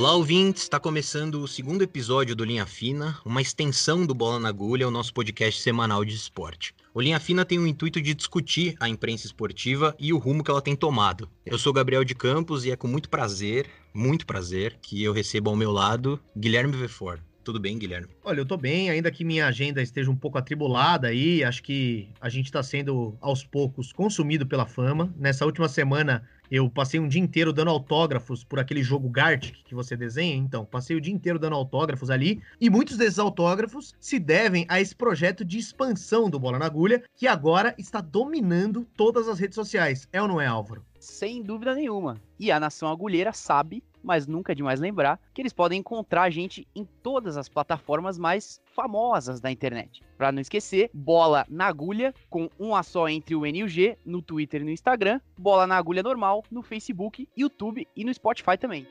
Olá, ouvintes! Está começando o segundo episódio do Linha Fina, uma extensão do Bola na Agulha, o nosso podcast semanal de esporte. O Linha Fina tem o intuito de discutir a imprensa esportiva e o rumo que ela tem tomado. Eu sou Gabriel de Campos e é com muito prazer, muito prazer, que eu recebo ao meu lado Guilherme Vefor. Tudo bem, Guilherme? Olha, eu tô bem, ainda que minha agenda esteja um pouco atribulada aí, acho que a gente está sendo aos poucos consumido pela fama. Nessa última semana eu passei um dia inteiro dando autógrafos por aquele jogo Gartic que você desenha, então, passei o dia inteiro dando autógrafos ali, e muitos desses autógrafos se devem a esse projeto de expansão do Bola na Agulha, que agora está dominando todas as redes sociais. É ou não é, Álvaro? Sem dúvida nenhuma. E a nação agulheira sabe mas nunca é demais lembrar que eles podem encontrar a gente em todas as plataformas mais famosas da internet. Para não esquecer, Bola na Agulha, com um a só entre o N e o G, no Twitter e no Instagram, Bola na Agulha normal, no Facebook, YouTube e no Spotify também.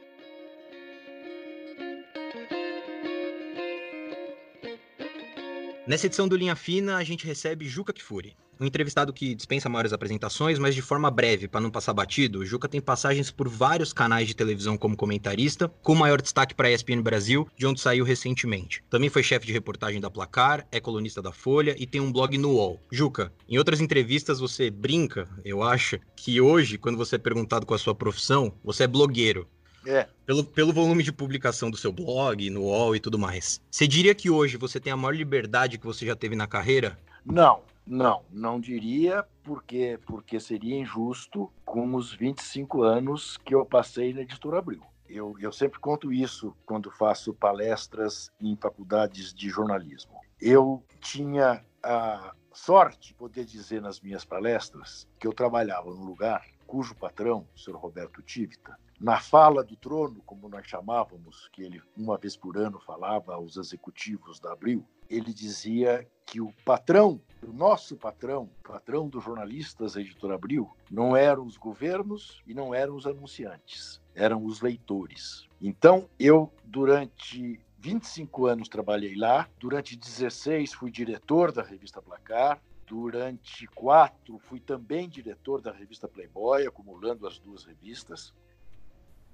Nessa edição do Linha Fina, a gente recebe Juca Kifuri. Um entrevistado que dispensa maiores apresentações, mas de forma breve, para não passar batido, o Juca tem passagens por vários canais de televisão como comentarista, com maior destaque para a ESPN Brasil, de onde saiu recentemente. Também foi chefe de reportagem da Placar, é colunista da Folha e tem um blog no UOL. Juca, em outras entrevistas você brinca, eu acho, que hoje, quando você é perguntado com a sua profissão, você é blogueiro. É. Pelo, pelo volume de publicação do seu blog, no UOL e tudo mais. Você diria que hoje você tem a maior liberdade que você já teve na carreira? Não, não, não diria porque porque seria injusto com os 25 anos que eu passei na Editora Abril. Eu, eu sempre conto isso quando faço palestras em faculdades de jornalismo. Eu tinha a sorte de poder dizer nas minhas palestras que eu trabalhava num lugar cujo patrão, o senhor Roberto Tivita, na fala do trono, como nós chamávamos, que ele uma vez por ano falava aos executivos da Abril, ele dizia que o patrão, o nosso patrão, patrão dos jornalistas da Editora Abril, não eram os governos e não eram os anunciantes, eram os leitores. Então, eu, durante 25 anos trabalhei lá, durante 16 fui diretor da revista Placar, durante quatro fui também diretor da revista Playboy, acumulando as duas revistas,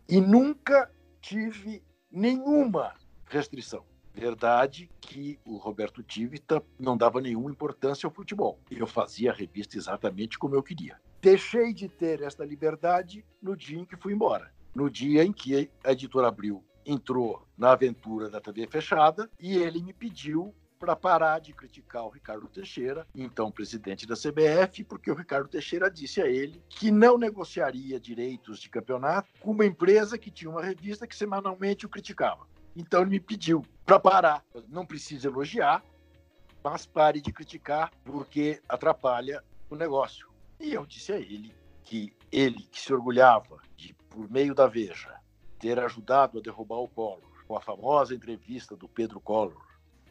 e nunca tive nenhuma restrição. Verdade que o Roberto Tivita não dava nenhuma importância ao futebol. Eu fazia a revista exatamente como eu queria. Deixei de ter esta liberdade no dia em que fui embora. No dia em que a editora Abril entrou na aventura da TV fechada e ele me pediu para parar de criticar o Ricardo Teixeira, então presidente da CBF, porque o Ricardo Teixeira disse a ele que não negociaria direitos de campeonato com uma empresa que tinha uma revista que semanalmente o criticava. Então ele me pediu para parar. Não precisa elogiar, mas pare de criticar porque atrapalha o negócio. E eu disse a ele que ele, que se orgulhava de, por meio da Veja, ter ajudado a derrubar o Collor, com a famosa entrevista do Pedro Collor,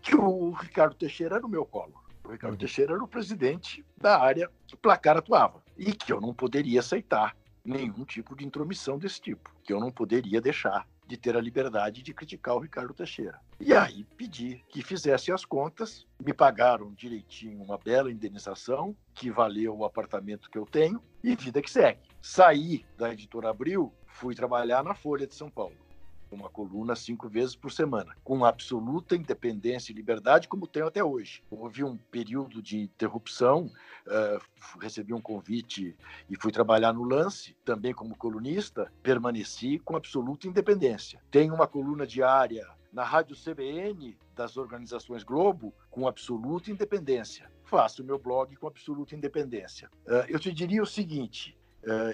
que o Ricardo Teixeira era o meu Collor. O Ricardo uhum. Teixeira era o presidente da área que placar atuava. E que eu não poderia aceitar nenhum tipo de intromissão desse tipo. Que eu não poderia deixar de ter a liberdade de criticar o Ricardo Teixeira. E aí pedi que fizesse as contas, me pagaram direitinho uma bela indenização, que valeu o apartamento que eu tenho, e vida que segue. Saí da editora Abril, fui trabalhar na Folha de São Paulo uma coluna cinco vezes por semana, com absoluta independência e liberdade, como tenho até hoje. Houve um período de interrupção, uh, recebi um convite e fui trabalhar no Lance, também como colunista, permaneci com absoluta independência. Tenho uma coluna diária na Rádio CBN das organizações Globo com absoluta independência. Faço meu blog com absoluta independência. Uh, eu te diria o seguinte: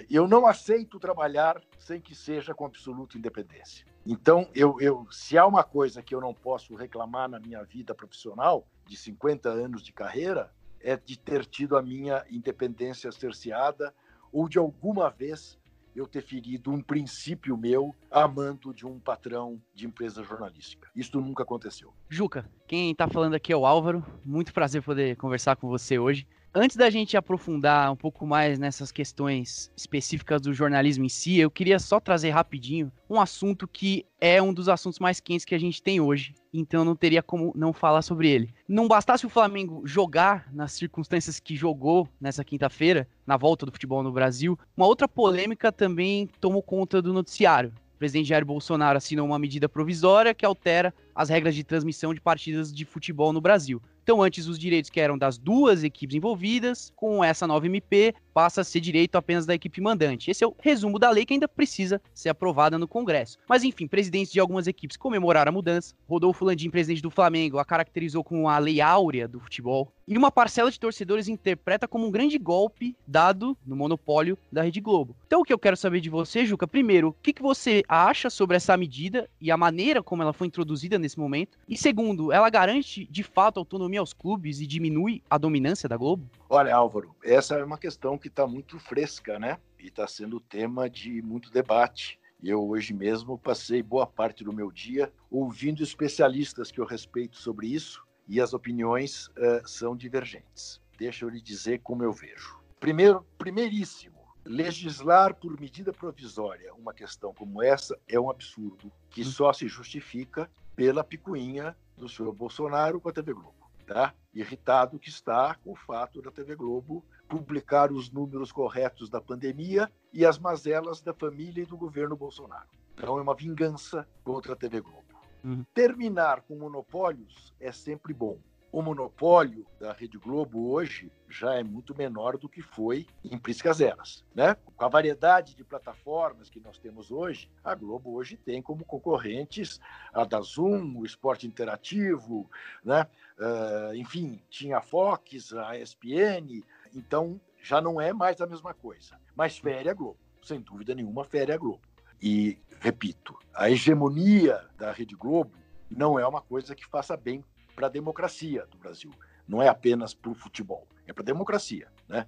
eu não aceito trabalhar sem que seja com absoluta independência. Então, eu, eu, se há uma coisa que eu não posso reclamar na minha vida profissional, de 50 anos de carreira, é de ter tido a minha independência cerceada ou de alguma vez eu ter ferido um princípio meu amando de um patrão de empresa jornalística. Isso nunca aconteceu. Juca, quem está falando aqui é o Álvaro. Muito prazer poder conversar com você hoje. Antes da gente aprofundar um pouco mais nessas questões específicas do jornalismo em si, eu queria só trazer rapidinho um assunto que é um dos assuntos mais quentes que a gente tem hoje, então não teria como não falar sobre ele. Não bastasse o Flamengo jogar nas circunstâncias que jogou nessa quinta-feira, na volta do futebol no Brasil, uma outra polêmica também tomou conta do noticiário, presidente Jair Bolsonaro assinou uma medida provisória que altera as regras de transmissão de partidas de futebol no Brasil. Então, antes, os direitos que eram das duas equipes envolvidas, com essa nova MP, passa a ser direito apenas da equipe mandante. Esse é o resumo da lei que ainda precisa ser aprovada no Congresso. Mas, enfim, presidentes de algumas equipes comemoraram a mudança. Rodolfo Landim, presidente do Flamengo, a caracterizou como a lei áurea do futebol. E uma parcela de torcedores interpreta como um grande golpe dado no monopólio da Rede Globo. Então, o que eu quero saber de você, Juca, primeiro, o que, que você acha sobre essa medida e a maneira como ela foi introduzida nesse momento? E segundo, ela garante de fato autonomia aos clubes e diminui a dominância da Globo? Olha, Álvaro, essa é uma questão que está muito fresca, né? E está sendo tema de muito debate. Eu hoje mesmo passei boa parte do meu dia ouvindo especialistas que eu respeito sobre isso e as opiniões uh, são divergentes. Deixa eu lhe dizer como eu vejo. Primeiro, primeiríssimo, legislar por medida provisória uma questão como essa é um absurdo que só se justifica pela picuinha do senhor Bolsonaro com a TV Globo. Tá? Irritado que está com o fato da TV Globo publicar os números corretos da pandemia e as mazelas da família e do governo Bolsonaro. Então é uma vingança contra a TV Globo. Uhum. Terminar com monopólios é sempre bom o monopólio da Rede Globo hoje já é muito menor do que foi em Priscas Eras. Né? Com a variedade de plataformas que nós temos hoje, a Globo hoje tem como concorrentes a da Zoom, o Esporte Interativo, né? Uh, enfim, tinha a Fox, a ESPN, então já não é mais a mesma coisa. Mas fere a Globo, sem dúvida nenhuma, fere a Globo. E, repito, a hegemonia da Rede Globo não é uma coisa que faça bem para a democracia do Brasil. Não é apenas para o futebol, é para a democracia. Né?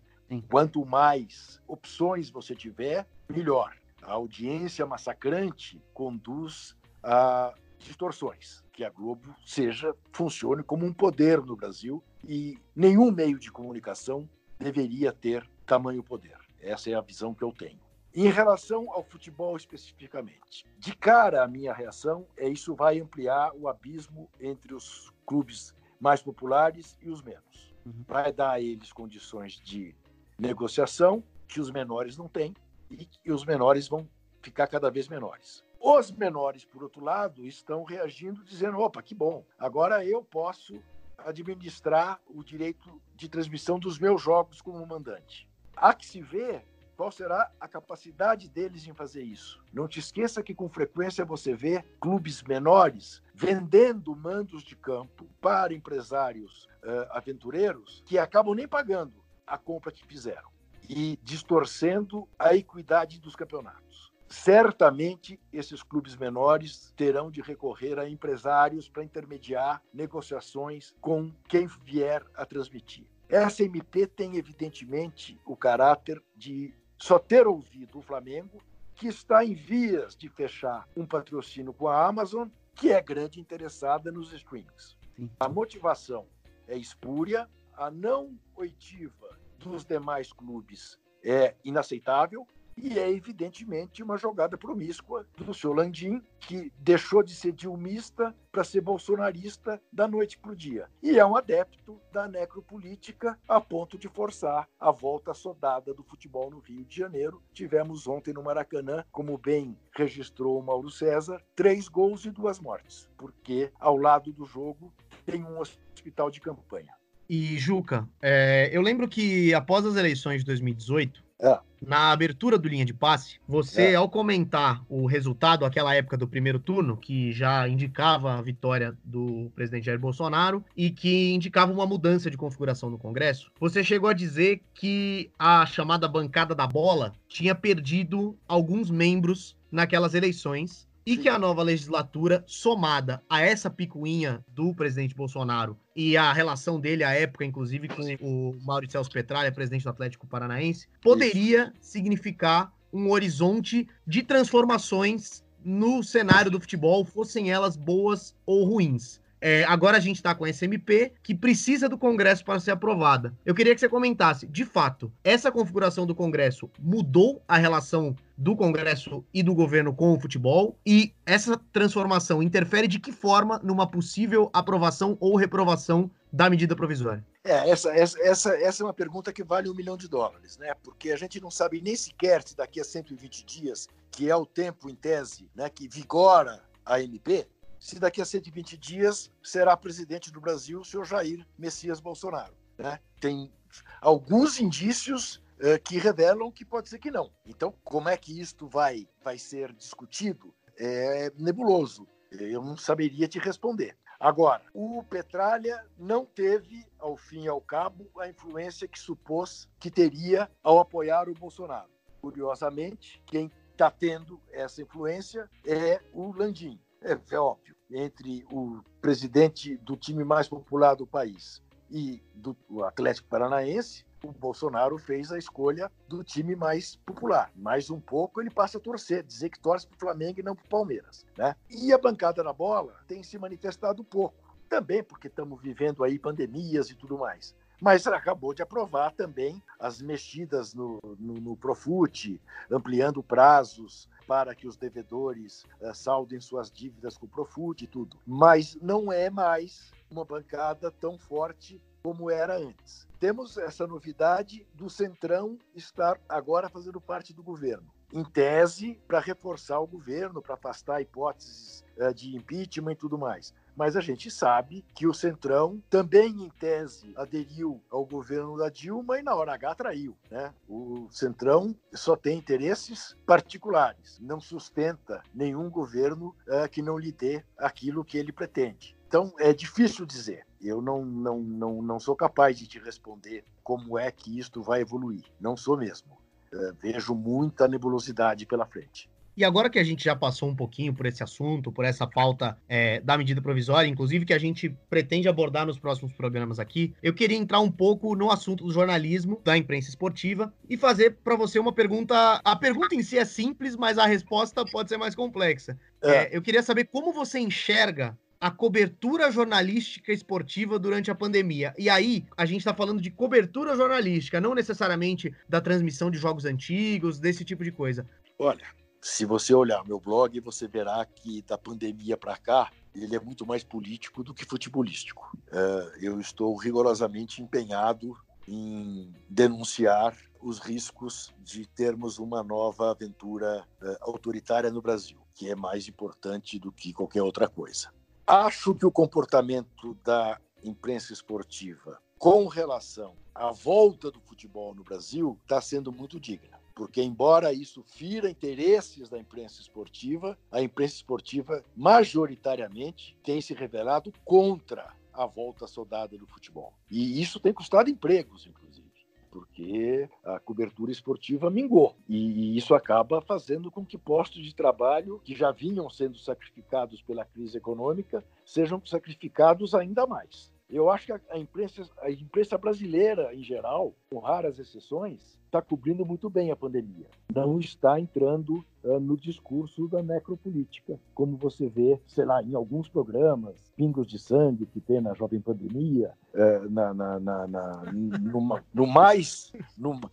Quanto mais opções você tiver, melhor. A audiência massacrante conduz a distorções, que a Globo seja, funcione como um poder no Brasil e nenhum meio de comunicação deveria ter tamanho poder. Essa é a visão que eu tenho. Em relação ao futebol especificamente, de cara a minha reação é isso vai ampliar o abismo entre os clubes mais populares e os menos. Uhum. Vai dar a eles condições de negociação que os menores não têm e que os menores vão ficar cada vez menores. Os menores, por outro lado, estão reagindo dizendo: opa, que bom, agora eu posso administrar o direito de transmissão dos meus jogos como mandante. Há que se ver qual será a capacidade deles em fazer isso? Não te esqueça que com frequência você vê clubes menores vendendo mandos de campo para empresários uh, aventureiros que acabam nem pagando a compra que fizeram e distorcendo a equidade dos campeonatos. Certamente esses clubes menores terão de recorrer a empresários para intermediar negociações com quem vier a transmitir. Essa MP tem, evidentemente, o caráter de só ter ouvido o Flamengo, que está em vias de fechar um patrocínio com a Amazon, que é grande interessada nos streamings. Sim. A motivação é espúria, a não oitiva dos demais clubes é inaceitável e é evidentemente uma jogada promíscua do senhor Landim, que deixou de ser dilmista para ser bolsonarista da noite para o dia. E é um adepto da necropolítica a ponto de forçar a volta soldada do futebol no Rio de Janeiro. Tivemos ontem no Maracanã, como bem registrou o Mauro César, três gols e duas mortes, porque ao lado do jogo tem um hospital de campanha. E, Juca, é, eu lembro que após as eleições de 2018, é. Na abertura do linha de passe, você, é. ao comentar o resultado, aquela época do primeiro turno, que já indicava a vitória do presidente Jair Bolsonaro e que indicava uma mudança de configuração no Congresso, você chegou a dizer que a chamada bancada da bola tinha perdido alguns membros naquelas eleições e que a nova legislatura, somada a essa picuinha do presidente Bolsonaro e a relação dele à época, inclusive, com o Maurício Celso Petralha, presidente do Atlético Paranaense, poderia Isso. significar um horizonte de transformações no cenário do futebol, fossem elas boas ou ruins. É, agora a gente está com a SMP, que precisa do Congresso para ser aprovada. Eu queria que você comentasse, de fato, essa configuração do Congresso mudou a relação do Congresso e do governo com o futebol? E essa transformação interfere de que forma numa possível aprovação ou reprovação da medida provisória? É, essa, essa, essa, essa é uma pergunta que vale um milhão de dólares, né? Porque a gente não sabe nem sequer se daqui a 120 dias, que é o tempo, em tese, né, que vigora a MP, se daqui a 120 dias será presidente do Brasil o senhor Jair Messias Bolsonaro. Né? Tem alguns indícios uh, que revelam que pode ser que não. Então, como é que isto vai, vai ser discutido? É nebuloso. Eu não saberia te responder. Agora, o Petralha não teve, ao fim e ao cabo, a influência que supôs que teria ao apoiar o Bolsonaro. Curiosamente, quem está tendo essa influência é o Landim. É, é, óbvio, entre o presidente do time mais popular do país e do Atlético Paranaense, o Bolsonaro fez a escolha do time mais popular. Mais um pouco ele passa a torcer, dizer que torce para o Flamengo e não para o Palmeiras. Né? E a bancada na bola tem se manifestado pouco. Também porque estamos vivendo aí pandemias e tudo mais. Mas acabou de aprovar também as mexidas no, no, no Profut, ampliando prazos para que os devedores uh, saldem suas dívidas com o Profut e tudo. Mas não é mais uma bancada tão forte como era antes. Temos essa novidade do Centrão estar agora fazendo parte do governo. Em tese, para reforçar o governo, para afastar hipóteses uh, de impeachment e tudo mais. Mas a gente sabe que o Centrão também, em tese, aderiu ao governo da Dilma e na hora H traiu. Né? O Centrão só tem interesses particulares, não sustenta nenhum governo uh, que não lhe dê aquilo que ele pretende. Então, é difícil dizer. Eu não, não, não, não sou capaz de te responder como é que isto vai evoluir. Não sou mesmo. Uh, vejo muita nebulosidade pela frente. E agora que a gente já passou um pouquinho por esse assunto, por essa pauta é, da medida provisória, inclusive que a gente pretende abordar nos próximos programas aqui, eu queria entrar um pouco no assunto do jornalismo, da imprensa esportiva, e fazer para você uma pergunta. A pergunta em si é simples, mas a resposta pode ser mais complexa. É. É, eu queria saber como você enxerga a cobertura jornalística esportiva durante a pandemia. E aí, a gente está falando de cobertura jornalística, não necessariamente da transmissão de jogos antigos, desse tipo de coisa. Olha, se você olhar meu blog, você verá que da pandemia para cá, ele é muito mais político do que futebolístico. É, eu estou rigorosamente empenhado em denunciar os riscos de termos uma nova aventura é, autoritária no Brasil, que é mais importante do que qualquer outra coisa. Acho que o comportamento da imprensa esportiva com relação à volta do futebol no Brasil está sendo muito digna porque embora isso fira interesses da imprensa esportiva, a imprensa esportiva majoritariamente tem se revelado contra a volta soldada do futebol. E isso tem custado empregos, inclusive, porque a cobertura esportiva mingou. E isso acaba fazendo com que postos de trabalho que já vinham sendo sacrificados pela crise econômica sejam sacrificados ainda mais. Eu acho que a imprensa, a imprensa brasileira, em geral, com raras exceções, está cobrindo muito bem a pandemia. Não está entrando uh, no discurso da necropolítica, como você vê, sei lá, em alguns programas, Pingos de Sangue, que tem na Jovem Pandemia, uh, na, na, na, na numa, no mais, numa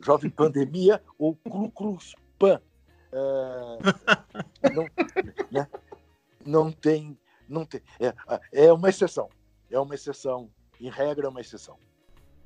Jovem Pandemia ou Cru Cruz Pan. Uh, não, né? não tem. Não tem é, é uma exceção. É uma exceção. Em regra, é uma exceção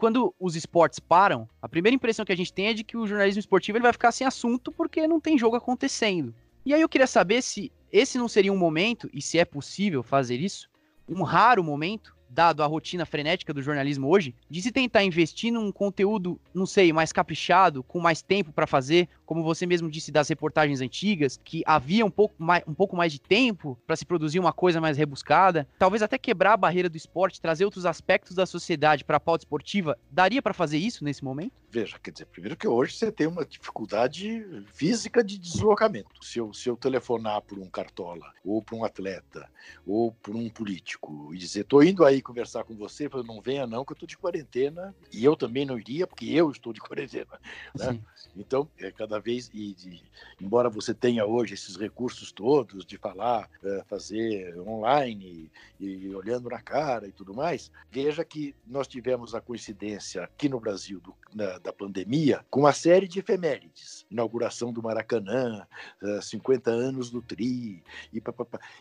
quando os esportes param, a primeira impressão que a gente tem é de que o jornalismo esportivo ele vai ficar sem assunto porque não tem jogo acontecendo. E aí eu queria saber se esse não seria um momento, e se é possível fazer isso, um raro momento, dado a rotina frenética do jornalismo hoje, de se tentar investir num conteúdo, não sei, mais caprichado, com mais tempo para fazer, como você mesmo disse das reportagens antigas, que havia um pouco mais, um pouco mais de tempo para se produzir uma coisa mais rebuscada, talvez até quebrar a barreira do esporte, trazer outros aspectos da sociedade para a pauta esportiva, daria para fazer isso nesse momento? Veja, quer dizer, primeiro que hoje você tem uma dificuldade física de deslocamento. Se eu, se eu telefonar por um cartola, ou para um atleta, ou por um político, e dizer, estou indo aí conversar com você, falei, não venha não, que eu estou de quarentena, e eu também não iria, porque eu estou de quarentena. Né? Então, é cada cada vez, e de, embora você tenha hoje esses recursos todos de falar, uh, fazer online e, e, olhando na cara e tudo mais, veja que nós tivemos a coincidência aqui no Brasil do, na, da pandemia com uma série de efemérides. Inauguração do Maracanã, uh, 50 anos do TRI, e,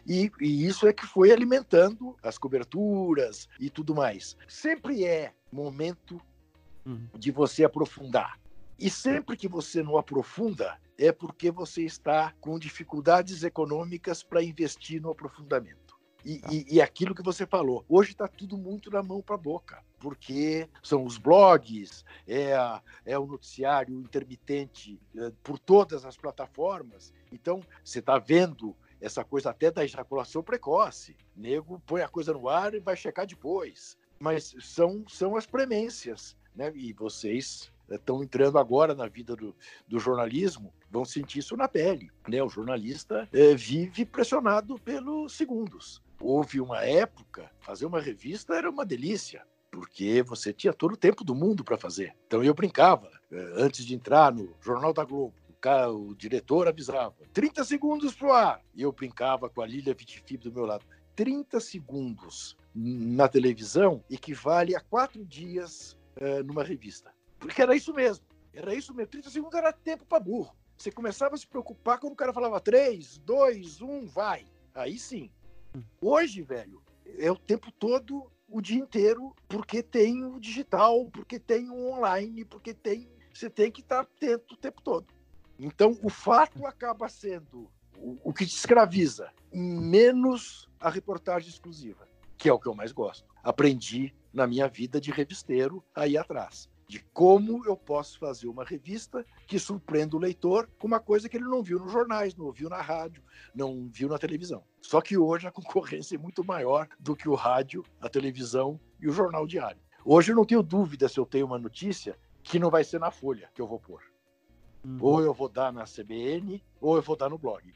e, e isso é que foi alimentando as coberturas e tudo mais. Sempre é momento uhum. de você aprofundar. E sempre que você não aprofunda, é porque você está com dificuldades econômicas para investir no aprofundamento. E, tá. e, e, aquilo que você falou, hoje está tudo muito na mão para a boca, porque são os blogs, é, a, é o noticiário intermitente é, por todas as plataformas. Então, você está vendo essa coisa até da ejaculação precoce. Nego põe a coisa no ar e vai checar depois. Mas são, são as premências, né? E vocês estão entrando agora na vida do, do, jornalismo, vão sentir isso na pele. Né? O jornalista é, vive pressionado pelos segundos. Houve uma época, fazer uma revista era uma delícia, porque você tinha todo o tempo do mundo para fazer. Então eu brincava, é, antes de entrar no Jornal da Globo, o diretor avisava, 30 segundos pro ar. E eu brincava com a Lília Vitifib do meu lado. 30 segundos na televisão equivale a quatro dias uh, numa revista. Porque era isso mesmo. Era isso mesmo. 30 segundos era tempo para burro. Você começava a se preocupar quando o cara falava 3, 2, 1, vai. Aí sim. Hoje, velho, é o tempo todo, o dia inteiro, porque tem o digital, porque tem o online, porque tem. Você tem que estar atento o tempo todo. Então, o fato acaba sendo o, que te escraviza, menos a reportagem exclusiva, que é o que eu mais gosto. Aprendi na minha vida de revisteiro aí atrás de como eu posso fazer uma revista que surpreenda o leitor com uma coisa que ele não viu nos jornais, não viu na rádio, não viu na televisão. Só que hoje a concorrência é muito maior do que o rádio, a televisão e o jornal diário. Hoje eu não tenho dúvida se eu tenho uma notícia que não vai ser na Folha que eu vou pôr. Uhum. Ou eu vou dar na CBN, ou eu vou dar no blog.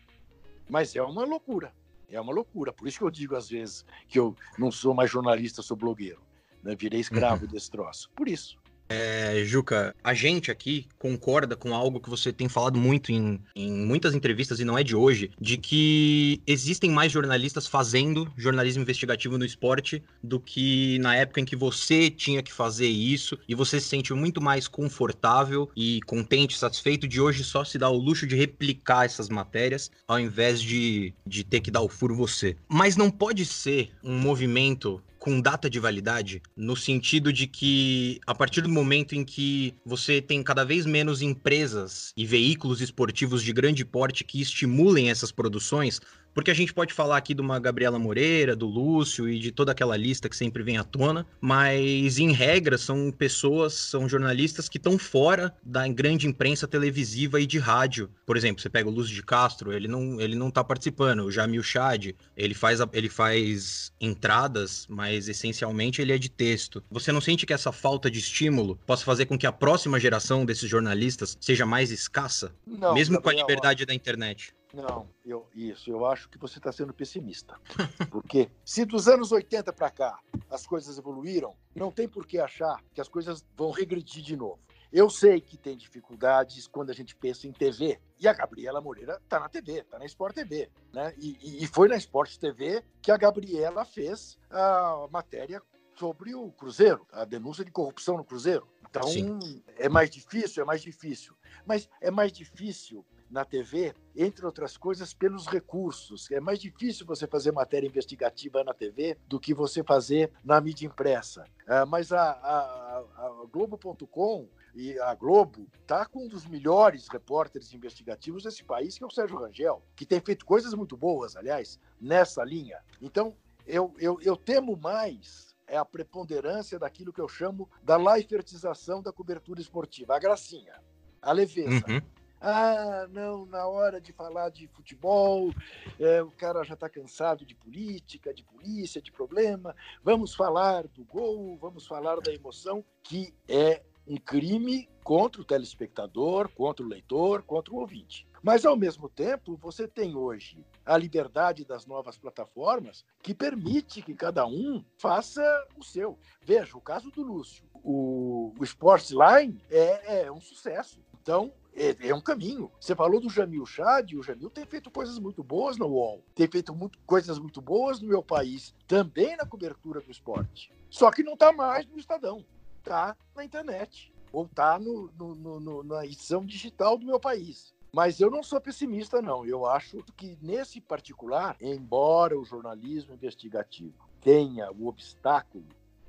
Mas é uma loucura. É uma loucura. Por isso que eu digo às vezes que eu não sou mais jornalista, sou blogueiro. Né? Virei escravo uhum. desse troço. Por isso. É, Juca, a gente aqui concorda com algo que você tem falado muito em, em muitas entrevistas, e não é de hoje, de que existem mais jornalistas fazendo jornalismo investigativo no esporte do que na época em que você tinha que fazer isso e você se sente muito mais confortável e contente, satisfeito de hoje só se dar o luxo de replicar essas matérias ao invés de, de ter que dar o furo você. Mas não pode ser um movimento com data de validade, no sentido de que a partir do momento em que você tem cada vez menos empresas e veículos esportivos de grande porte que estimulem essas produções, porque a gente pode falar aqui de uma Gabriela Moreira, do Lúcio e de toda aquela lista que sempre vem à tona, mas em regra são pessoas, são jornalistas que estão fora da grande imprensa televisiva e de rádio. Por exemplo, você pega o Lúcio de Castro, ele não, ele não tá participando. O Jamil Chad, ele faz, ele faz entradas, mas essencialmente ele é de texto. Você não sente que essa falta de estímulo possa fazer com que a próxima geração desses jornalistas seja mais escassa? Não, mesmo com a liberdade da internet? Não, eu, isso, eu acho que você está sendo pessimista. Porque se dos anos 80 para cá as coisas evoluíram, não tem por que achar que as coisas vão regredir de novo. Eu sei que tem dificuldades quando a gente pensa em TV. E a Gabriela Moreira está na TV, está na Sport TV. Né? E, e, foi na Sport TV que a Gabriela fez a matéria sobre o Cruzeiro, a denúncia de corrupção no Cruzeiro. Então, Sim. é mais difícil, é mais difícil. Mas é mais difícil na TV, entre outras coisas, pelos recursos. É mais difícil você fazer matéria investigativa na TV do que você fazer na mídia impressa. É, mas a, a, a Globo.com e a Globo está com um dos melhores repórteres investigativos desse país, que é o Sérgio Rangel, que tem feito coisas muito boas, aliás, nessa linha. Então, eu, eu, eu temo mais é a preponderância daquilo que eu chamo da laifertização da cobertura esportiva, a gracinha, a leveza. Uhum. Ah, não, na hora de falar de futebol, é, o cara já está cansado de política, de polícia, de problema. Vamos falar do gol, vamos falar da emoção, que é um crime contra o telespectador, contra o leitor, contra o ouvinte. Mas, ao mesmo tempo, você tem hoje a liberdade das novas plataformas que permite que cada um faça o seu. Veja, o caso do Lúcio. O, Sportsline é, é um sucesso. Então, é, é, um caminho. Você falou do Jamil Chad, o Jamil tem feito coisas muito boas no UOL, tem feito muito, coisas muito boas no meu país, também na cobertura do esporte. Só que não está mais no Estadão, está na internet, ou está no, no, no, na edição digital do meu país. Mas eu não sou pessimista, não. Eu acho que, nesse particular, embora o jornalismo investigativo tenha o obstáculo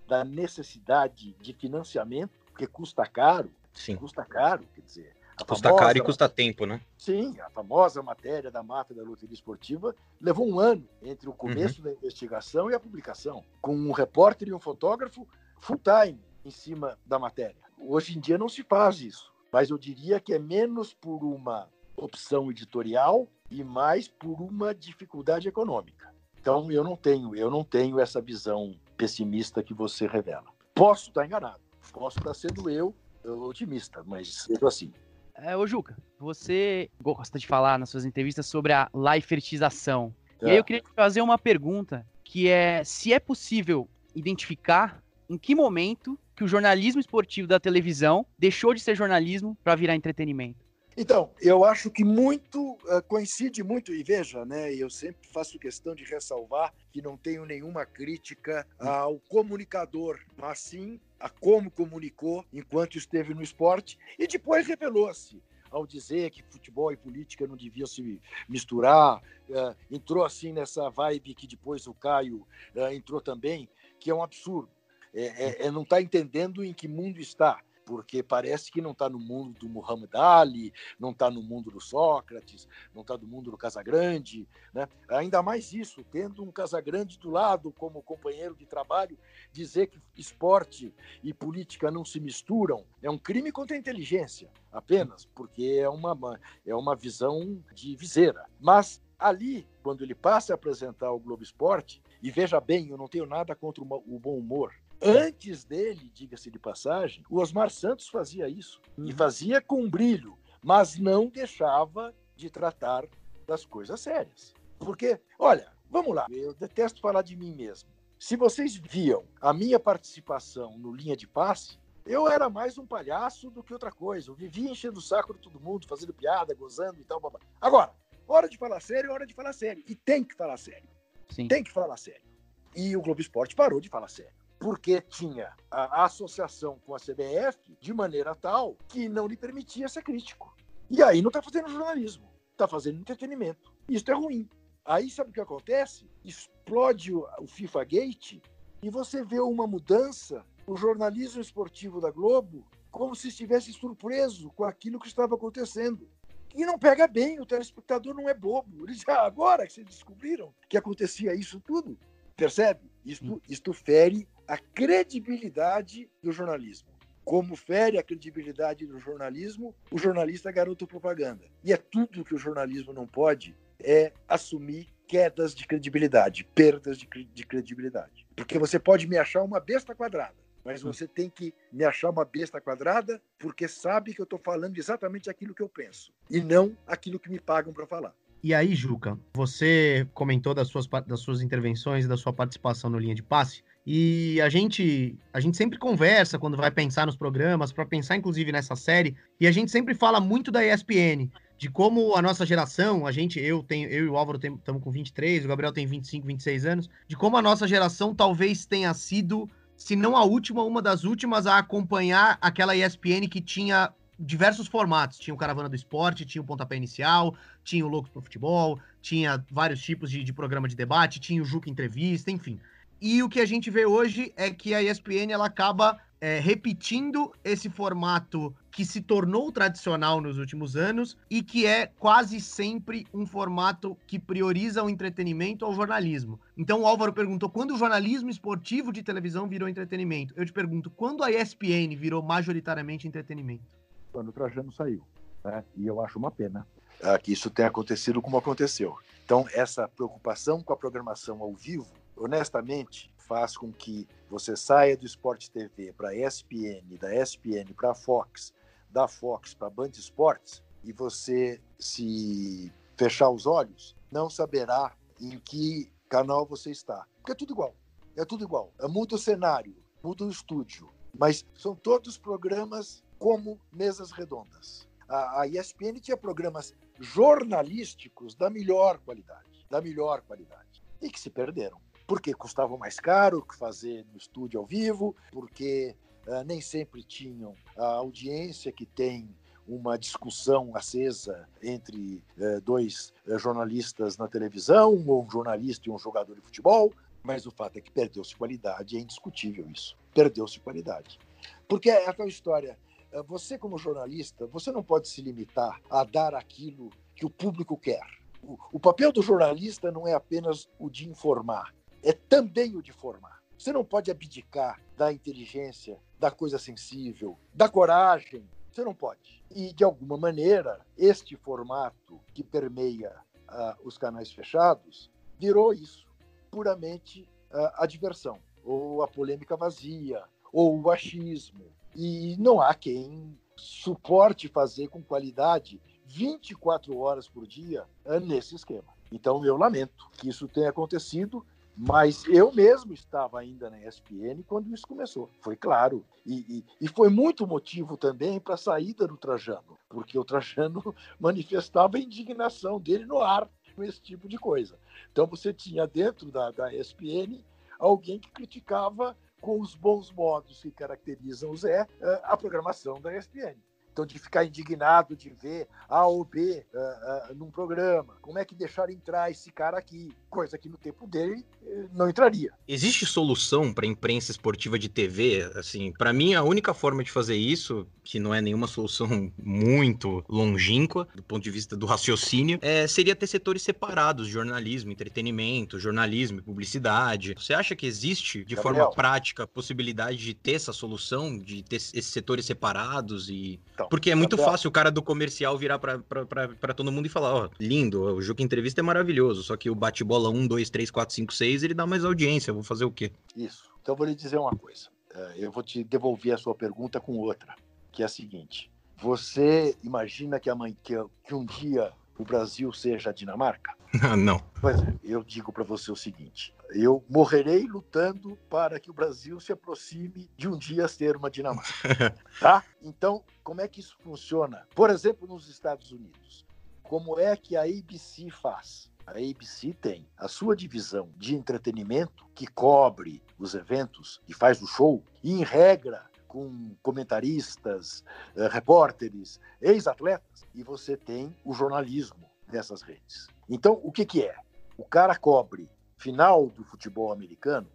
da necessidade de financiamento, porque custa caro, Sim. custa caro, quer dizer, custa famosa, caro e custa tempo, né? Sim, a famosa matéria da máfia da loteria esportiva levou um ano entre o começo uhum. da investigação e a publicação, com um repórter e um fotógrafo full time em cima da matéria. Hoje em dia não se faz isso, mas eu diria que é menos por uma opção editorial e mais por uma dificuldade econômica. Então eu não tenho, eu não tenho essa visão pessimista que você revela. Posso estar enganado, posso estar sendo eu otimista, mas sendo assim. É, ô Juca, você gosta de falar nas suas entrevistas sobre a laifertização. É. E aí eu queria te fazer uma pergunta, que é se é possível identificar em que momento que o jornalismo esportivo da televisão deixou de ser jornalismo para virar entretenimento. Então, eu acho que muito uh, coincide muito, e veja, né, eu sempre faço questão de ressalvar que não tenho nenhuma crítica ao comunicador, mas sim a como comunicou enquanto esteve no esporte e depois revelou-se ao dizer que futebol e política não deviam se misturar, uh, entrou assim nessa vibe que depois o Caio uh, entrou também, que é um absurdo. É, é, é não está entendendo em que mundo está porque parece que não está no mundo do Muhammad Ali, não está no mundo do Sócrates, não está no mundo do Casagrande, né? Ainda mais isso, tendo um Casagrande do lado como companheiro de trabalho, dizer que esporte e política não se misturam é um crime contra a inteligência, apenas, porque é uma, é uma visão de viseira. Mas ali, quando ele passa a apresentar o Globo Esporte, e veja bem, eu não tenho nada contra o bom humor, Antes dele, diga-se de passagem, o Osmar Santos fazia isso. Uhum. E fazia com brilho, mas não deixava de tratar das coisas sérias. Porque, olha, vamos lá, eu detesto falar de mim mesmo. Se vocês viam a minha participação no Linha de Passe, eu era mais um palhaço do que outra coisa. Eu vivia enchendo o saco de todo mundo, fazendo piada, gozando e tal. Blá, blá. Agora, hora de falar sério, hora de falar sério. E tem que falar sério. Sim. Tem que falar sério. E o Globo Esporte parou de falar sério porque tinha a associação com a CBF de maneira tal que não lhe permitia ser crítico. E aí não está fazendo jornalismo, está fazendo entretenimento. Isso é ruim. Aí sabe o que acontece? Explode o, FIFA Gate e você vê uma mudança no jornalismo esportivo da Globo como se estivesse surpreso com aquilo que estava acontecendo. E não pega bem, o telespectador não é bobo. Ele diz, ah, agora que vocês descobriram que acontecia isso tudo, percebe? Isto, isto fere a credibilidade do jornalismo. Como fere a credibilidade do jornalismo, o jornalista é garoto propaganda. E é tudo que o jornalismo não pode é assumir quedas de credibilidade, perdas de, de credibilidade. Porque você pode me achar uma besta quadrada, mas você tem que me achar uma besta quadrada porque sabe que eu estou falando exatamente aquilo que eu penso e não aquilo que me pagam para falar. E aí, Juca, você comentou das suas, das suas intervenções e da sua participação no Linha de Passe. E a gente, a gente sempre conversa quando vai pensar nos programas, para pensar inclusive nessa série, e a gente sempre fala muito da ESPN, de como a nossa geração, a gente, eu tenho, eu e o Álvaro estamos com 23, o Gabriel tem 25, 26 anos, de como a nossa geração talvez tenha sido, se não a última, uma das últimas a acompanhar aquela ESPN que tinha diversos formatos. Tinha o Caravana do Esporte, tinha o Pontapé Inicial, tinha o Loucos pro Futebol, tinha vários tipos de, de programa de debate, tinha o Juca Entrevista, enfim. E o que a gente vê hoje é que a ESPN ela acaba é, repetindo esse formato que se tornou tradicional nos últimos anos e que é quase sempre um formato que prioriza o entretenimento ao jornalismo. Então o Álvaro perguntou quando o jornalismo esportivo de televisão virou entretenimento. Eu te pergunto, quando a ESPN virou majoritariamente entretenimento? Quando o Trajano saiu. Né? E eu acho uma pena ah, que isso tenha acontecido como aconteceu. Então, essa preocupação com a programação ao vivo honestamente, faz com que você saia do Sport TV para ESPN, da ESPN para a Fox, da Fox para a Band Esportes, e você se fechar os olhos, não saberá em que canal você está. Porque é tudo igual. É tudo igual. É muda o cenário, muda o estúdio. Mas são todos programas como mesas redondas. A, a ESPN tinha programas jornalísticos da melhor qualidade, da melhor qualidade, e que se perderam. Porque custavam mais caro que fazer no estúdio ao vivo, porque uh, nem sempre tinham a audiência que tem uma discussão acesa entre uh, dois uh, jornalistas na televisão, ou um jornalista e um jogador de futebol, mas o fato é que perdeu-se qualidade, é indiscutível isso. Perdeu-se qualidade. Porque é aquela história, você como jornalista, você não pode se limitar a dar aquilo que o público quer. O, o papel do jornalista não é apenas o de informar, é também o de formar. Você não pode abdicar da inteligência, da coisa sensível, da coragem. Você não pode. E, de alguma maneira, este formato que permeia uh, os canais fechados virou isso puramente uh, a diversão, ou a polêmica vazia, ou o achismo. E não há quem suporte fazer com qualidade 24 horas por dia uh, nesse esquema. Então, eu lamento que isso tenha acontecido mas eu mesmo estava ainda na ESPN quando isso começou, foi claro. E, e, e foi muito motivo também para a saída do Trajano, porque o Trajano manifestava a indignação dele no ar com esse tipo de coisa. Então você tinha dentro da, da ESPN alguém que criticava com os bons modos que caracterizam o Zé eh, a programação da ESPN. Então, de ficar indignado de ver A ou B uh, uh, num programa. Como é que deixaram entrar esse cara aqui? Coisa que no tempo dele uh, não entraria. Existe solução para a imprensa esportiva de TV? Assim, para mim, a única forma de fazer isso, que não é nenhuma solução muito longínqua do ponto de vista do raciocínio, é, seria ter setores separados: jornalismo, entretenimento, jornalismo e publicidade. Você acha que existe, de Gabriel. forma prática, possibilidade de ter essa solução, de ter esses setores separados e. Então, então, Porque é muito Gabriel. fácil o cara do comercial virar para todo mundo e falar, ó, lindo, o Juca Entrevista é maravilhoso, só que o bate-bola 1, 2, 3, 4, 5, 6, ele dá mais audiência, vou fazer o quê? Isso. Então eu vou lhe dizer uma coisa. É, eu vou te devolver a sua pergunta com outra, que é a seguinte. Você imagina que, mãe que, que um dia o Brasil seja a Dinamarca? Não. Pois é, eu digo para você o seguinte: eu morrerei lutando para que o Brasil se aproxime de um dia ser uma Dinamarca. tá? Então, como é que isso funciona? Por exemplo, nos Estados Unidos, como é que a ABC faz? A ABC tem a sua divisão de entretenimento que cobre os eventos e faz o show, e em regra com comentaristas, eh, repórteres, ex-atletas, e você tem o jornalismo nessas redes. Então, o que, que é? O cara cobre final do futebol americano,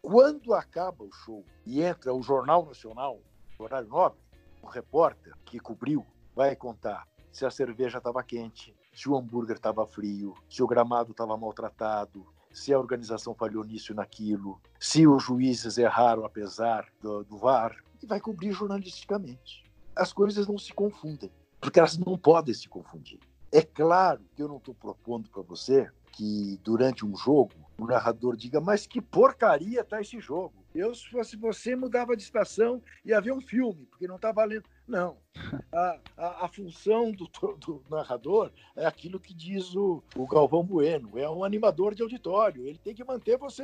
quando acaba o show e entra o Jornal Nacional, horário nobre, o repórter que cobriu vai contar se a cerveja estava quente, se o hambúrguer estava frio, se o gramado estava maltratado, se a organização falhou nisso e naquilo, se os juízes erraram apesar do, do VAR, e vai cobrir jornalisticamente. As coisas não se confundem, porque elas não podem se confundir. É claro que eu não estou propondo para você que durante um jogo o narrador diga, mas que porcaria tá esse jogo. Eu, se fosse você, mudava de estação e havia um filme, porque não está valendo. Não. A, a, a função do, do, narrador é aquilo que diz o, o Galvão Bueno: é um animador de auditório. Ele tem que manter você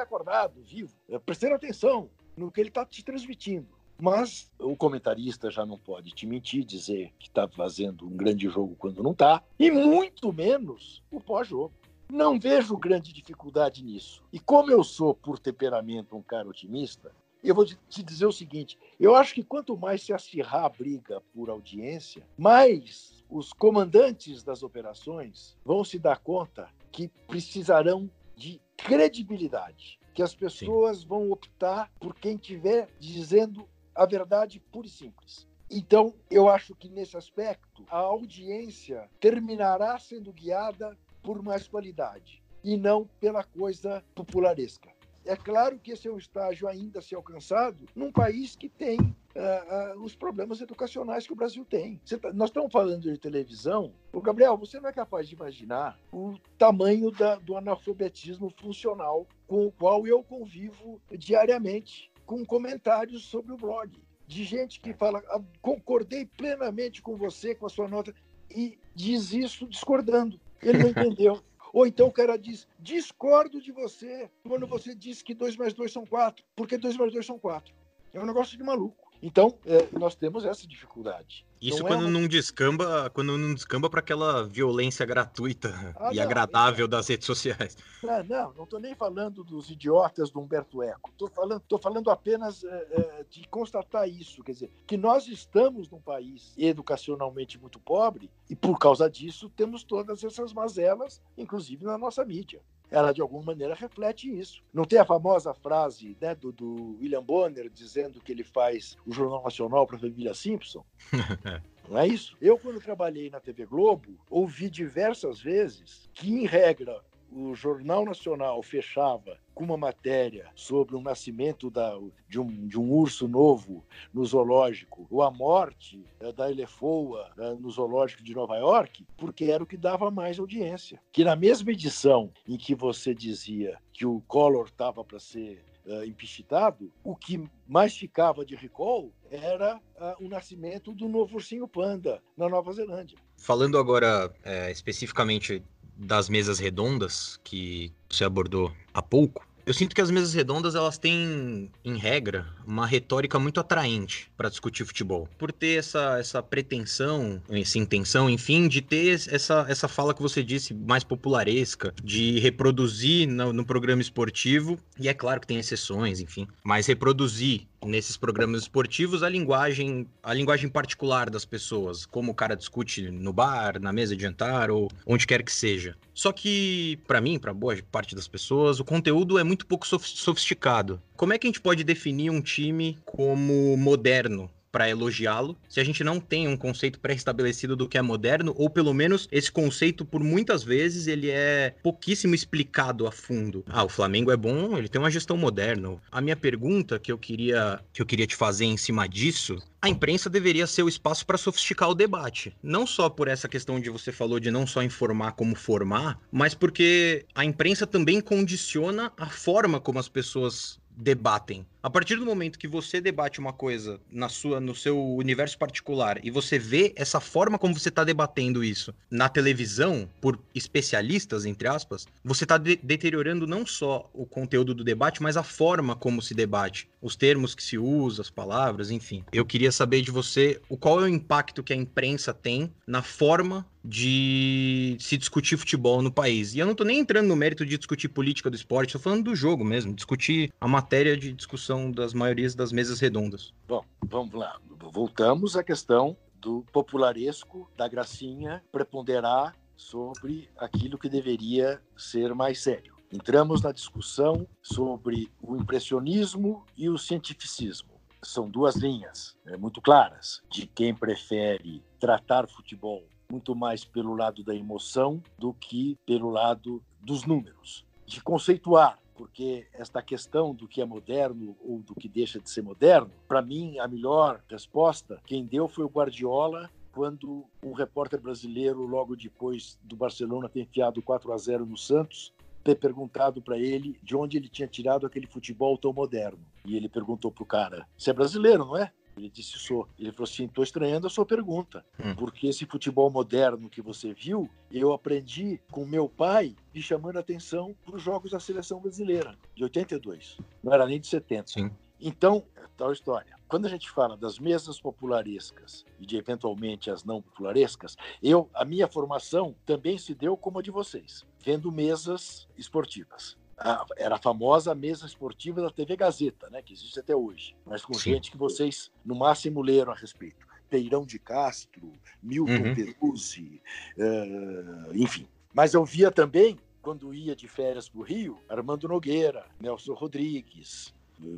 acordado, vivo, é, prestando atenção no que ele está te transmitindo. Mas o comentarista já não pode te mentir, dizer que está fazendo um grande jogo quando não está, e muito menos o pós-jogo. Não vejo grande dificuldade nisso. E como eu sou, por temperamento, um cara otimista, eu vou te dizer o seguinte: eu acho que quanto mais se acirrar a briga por audiência, mais os comandantes das operações vão se dar conta que precisarão de credibilidade, que as pessoas Sim. vão optar por quem estiver dizendo a verdade pura e simples. Então, eu acho que nesse aspecto, a audiência terminará sendo guiada por mais qualidade e não pela coisa popularesca. É claro que esse é um estágio ainda a ser alcançado num país que tem uh, uh, os problemas educacionais que o Brasil tem. Tá, nós estamos falando de televisão. O Gabriel, você não é capaz de imaginar o tamanho da, do analfabetismo funcional com o qual eu convivo diariamente com comentários sobre o blog. De gente que fala, ah, concordei plenamente com você, com a sua nota, e diz isso discordando. Ele não entendeu. Ou então o cara diz, discordo de você quando você diz que 2 mais 2 são 4, porque 2 mais 2 são 4. É um negócio de maluco. Então, é, nós temos essa dificuldade. Isso não é quando, é uma... não descamba, quando não descamba para aquela violência gratuita ah, e não, agradável é... das redes sociais. Não, não, não estou nem falando dos idiotas do Humberto Eco. Estou falando, tô falando apenas é, de constatar isso, quer dizer, que nós estamos num país educacionalmente muito pobre e por causa disso temos todas essas mazelas, inclusive na nossa mídia ela de alguma maneira reflete isso. Não tem a famosa frase né, do, do William Bonner dizendo que ele faz o Jornal Nacional para a família Simpson? Não é isso? Eu, quando trabalhei na TV Globo, ouvi diversas vezes que, em regra, o Jornal Nacional fechava com uma matéria sobre o nascimento da, de, um, de, um, urso novo no zoológico, ou a morte é, da elefoa é, no zoológico de Nova York, porque era o que dava mais audiência. Que na mesma edição em que você dizia que o Collor estava para ser uh, empichitado, o que mais ficava de recall era uh, o nascimento do novo ursinho panda na Nova Zelândia. Falando agora é, especificamente das mesas redondas que você abordou há pouco, eu sinto que as mesas redondas elas têm, em regra, uma retórica muito atraente para discutir futebol, por ter essa, essa pretensão, essa intenção, enfim, de ter essa, essa fala que você disse mais popularesca, de reproduzir no, no programa esportivo, e é claro que tem exceções, enfim, mas reproduzir nesses programas esportivos a linguagem a linguagem particular das pessoas, como o cara discute no bar, na mesa de jantar ou onde quer que seja. Só que para mim, para boa parte das pessoas, o conteúdo é muito pouco sofisticado. Como é que a gente pode definir um time como moderno? Para elogiá-lo, se a gente não tem um conceito pré-estabelecido do que é moderno, ou pelo menos esse conceito, por muitas vezes, ele é pouquíssimo explicado a fundo. Ah, o Flamengo é bom, ele tem uma gestão moderna. A minha pergunta que eu queria, que eu queria te fazer em cima disso a imprensa deveria ser o espaço para sofisticar o debate. Não só por essa questão de você falou de não só informar como formar, mas porque a imprensa também condiciona a forma como as pessoas debatem. A partir do momento que você debate uma coisa na sua, no seu universo particular e você vê essa forma como você está debatendo isso na televisão por especialistas entre aspas, você está de deteriorando não só o conteúdo do debate, mas a forma como se debate, os termos que se usa, as palavras, enfim. Eu queria saber de você o qual é o impacto que a imprensa tem na forma de se discutir futebol no país. E eu não tô nem entrando no mérito de discutir política do esporte, tô falando do jogo mesmo, discutir a matéria de discussão das maiorias das mesas redondas. Bom, vamos lá. Voltamos à questão do popularesco, da gracinha preponderar sobre aquilo que deveria ser mais sério. Entramos na discussão sobre o impressionismo e o cientificismo. São duas linhas é, muito claras de quem prefere tratar futebol muito mais pelo lado da emoção do que pelo lado dos números. De conceituar, porque esta questão do que é moderno ou do que deixa de ser moderno, para mim, a melhor resposta, quem deu foi o Guardiola quando um repórter brasileiro, logo depois do Barcelona ter enfiado 4 a 0 no Santos, ter perguntado para ele de onde ele tinha tirado aquele futebol tão moderno. E ele perguntou para o cara: Você é brasileiro, não é? Ele disse, sou. Ele falou assim, estou estranhando a sua pergunta, hum. porque esse futebol moderno que você viu, eu aprendi com meu pai me chamando a atenção para os jogos da seleção brasileira, de 82. Não era nem de 70. Sim. Então, é tal história. Quando a gente fala das mesas popularescas e de eventualmente as não popularescas, eu, a minha formação também se deu como a de vocês, vendo mesas esportivas a, era a famosa mesa esportiva da TV Gazeta, né, que existe até hoje, mas com Sim. gente que vocês, no máximo, leram a respeito. Peirão de Castro, Milton uhum. Peruzzi, uh, enfim. Mas eu via também, quando ia de férias para o Rio, Armando Nogueira, Nelson Rodrigues,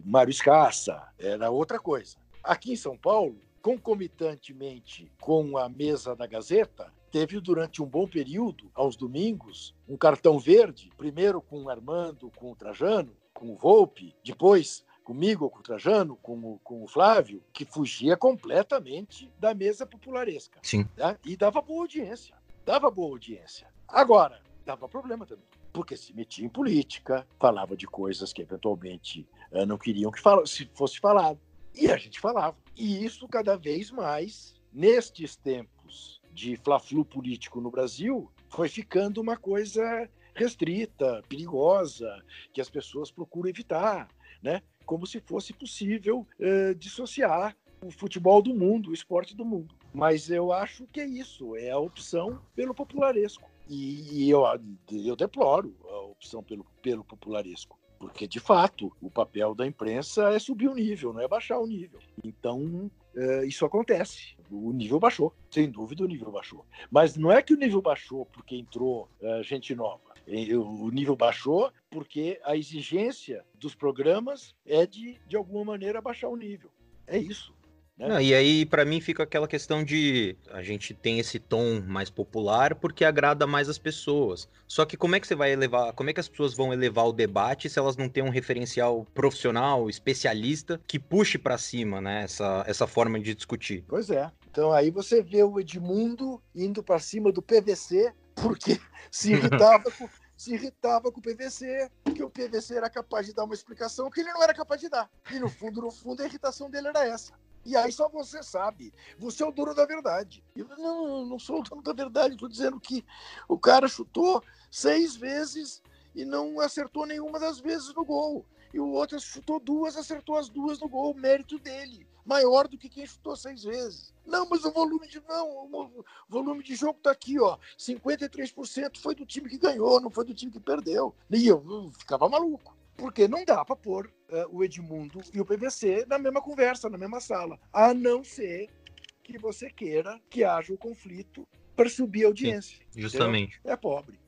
Mário Escassa, era outra coisa. Aqui em São Paulo, concomitantemente com a mesa da Gazeta, teve durante um bom período, aos domingos, um cartão verde, primeiro com o Armando, com o Trajano, com o Volpe, depois comigo, com o Trajano, com o, com o Flávio, que fugia completamente da mesa popularesca. Sim. Tá? E dava boa audiência. Dava boa audiência. Agora, dava problema também. Porque se metia em política, falava de coisas que eventualmente uh, não queriam que fala, se fosse falado. E a gente falava. E isso cada vez mais, nestes tempos de fla-flu político no Brasil foi ficando uma coisa restrita, perigosa, que as pessoas procuram evitar, né? como se fosse possível uh, dissociar o futebol do mundo, o esporte do mundo. Mas eu acho que é isso, é a opção pelo popularesco. E, e eu, eu deploro a opção pelo, pelo popularesco. Porque, de fato, o papel da imprensa é subir o nível, não é baixar o nível. Então, é, isso acontece. O nível baixou, sem dúvida o nível baixou. Mas não é que o nível baixou porque entrou é, gente nova. O nível baixou porque a exigência dos programas é de, de alguma maneira, baixar o nível. É isso. Né? Não, e aí, para mim, fica aquela questão de a gente tem esse tom mais popular porque agrada mais as pessoas. Só que como é que você vai elevar, como é que as pessoas vão elevar o debate se elas não têm um referencial profissional, especialista, que puxe para cima, né, essa, essa forma de discutir? Pois é. Então aí você vê o Edmundo indo para cima do PVC porque se irritava com se irritava com o PVC, porque o PVC era capaz de dar uma explicação que ele não era capaz de dar. E no fundo, no fundo, a irritação dele era essa. E aí só você sabe. Você é o dono da verdade. Eu não, não sou o dono da verdade. Estou dizendo que o cara chutou seis vezes e não acertou nenhuma das vezes no gol. E o outro chutou duas, acertou as duas no gol. Mérito dele. Maior do que quem chutou seis vezes. Não, mas o volume de. Não, o volume de jogo está aqui, ó. 53% foi do time que ganhou, não foi do time que perdeu. E eu, eu ficava maluco. Porque não dá para pôr uh, o Edmundo e o PVC na mesma conversa, na mesma sala. A não ser que você queira que haja o conflito para subir a audiência. Sim, justamente. Entendeu? É pobre.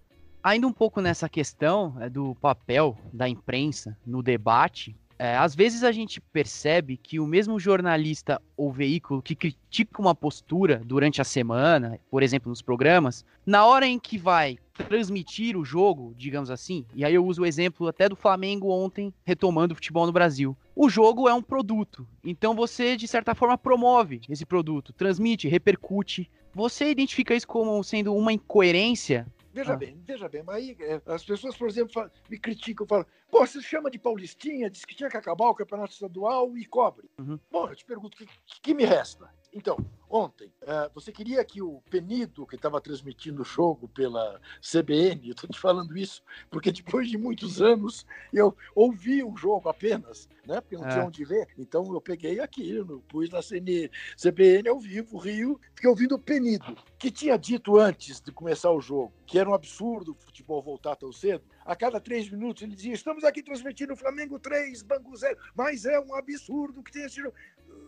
Ainda um pouco nessa questão é, do papel da imprensa no debate, é, às vezes a gente percebe que o mesmo jornalista ou veículo que critica uma postura durante a semana, por exemplo, nos programas, na hora em que vai transmitir o jogo, digamos assim, e aí eu uso o exemplo até do Flamengo ontem retomando o futebol no Brasil. O jogo é um produto, então você de certa forma promove esse produto, transmite, repercute. Você identifica isso como sendo uma incoerência Veja ah. bem, veja bem, mas aí é, as pessoas, por exemplo, falam, me criticam, falam, pô, você chama de paulistinha, diz que tinha que acabar o campeonato estadual e cobre. Uhum. Bom, eu te pergunto, o que, que me resta? Então, ontem, uh, você queria que o Penido, que estava transmitindo o jogo pela CBN, eu estou te falando isso porque depois de muitos anos eu ouvi o jogo apenas, né? Porque não é. tinha onde ver. Então eu peguei aquilo, pus na CBN ao vivo, Rio, fiquei ouvindo o Penido, que tinha dito antes de começar o jogo que era um absurdo o futebol voltar tão cedo. A cada três minutos ele dizia: estamos aqui transmitindo o Flamengo 3, Bangu 0, mas é um absurdo que tenha sido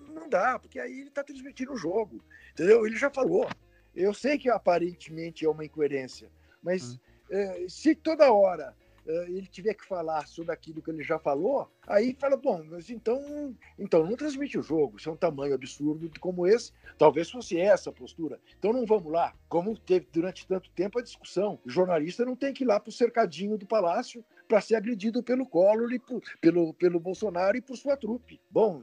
não dá, porque aí ele está transmitindo o jogo, entendeu? Ele já falou. Eu sei que aparentemente é uma incoerência, mas hum. é, se toda hora é, ele tiver que falar sobre aquilo que ele já falou, aí fala, bom, mas então, então não transmite o jogo, isso é um tamanho absurdo como esse, talvez fosse essa a postura. Então não vamos lá, como teve durante tanto tempo a discussão, o jornalista não tem que ir lá para o cercadinho do palácio para ser agredido pelo Collor, e por, pelo, pelo Bolsonaro e por sua trupe. Bom,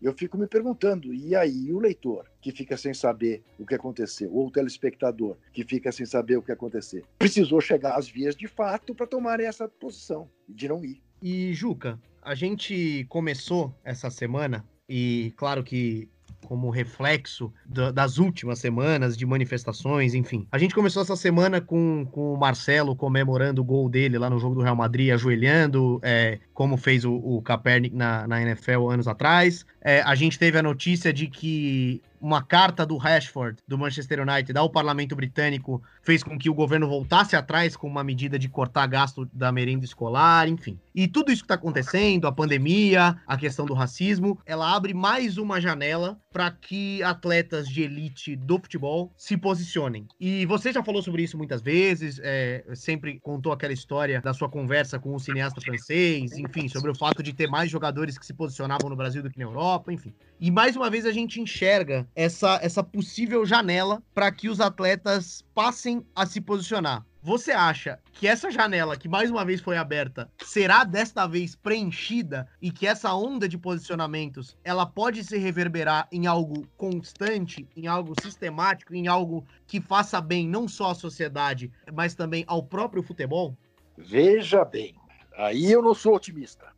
eu fico me perguntando, e aí o leitor que fica sem saber o que aconteceu, ou o telespectador que fica sem saber o que aconteceu, precisou chegar às vias de fato para tomar essa posição de não ir. E Juca, a gente começou essa semana e claro que como reflexo da, das últimas semanas de manifestações, enfim. A gente começou essa semana com, com o Marcelo comemorando o gol dele lá no jogo do Real Madrid, ajoelhando, é, como fez o, o Kaepernick na, na NFL anos atrás. É, a gente teve a notícia de que uma carta do Rashford, do Manchester United, ao parlamento britânico, fez com que o governo voltasse atrás com uma medida de cortar gasto da merenda escolar, enfim. E tudo isso que está acontecendo, a pandemia, a questão do racismo, ela abre mais uma janela para que atletas de elite do futebol se posicionem. E você já falou sobre isso muitas vezes, é, sempre contou aquela história da sua conversa com o cineasta francês, enfim, sobre o fato de ter mais jogadores que se posicionavam no Brasil do que na Europa, enfim. E mais uma vez a gente enxerga essa, essa possível janela para que os atletas passem a se posicionar. Você acha que essa janela, que mais uma vez foi aberta, será desta vez preenchida e que essa onda de posicionamentos ela pode se reverberar em algo constante, em algo sistemático, em algo que faça bem não só à sociedade, mas também ao próprio futebol? Veja bem, aí eu não sou otimista,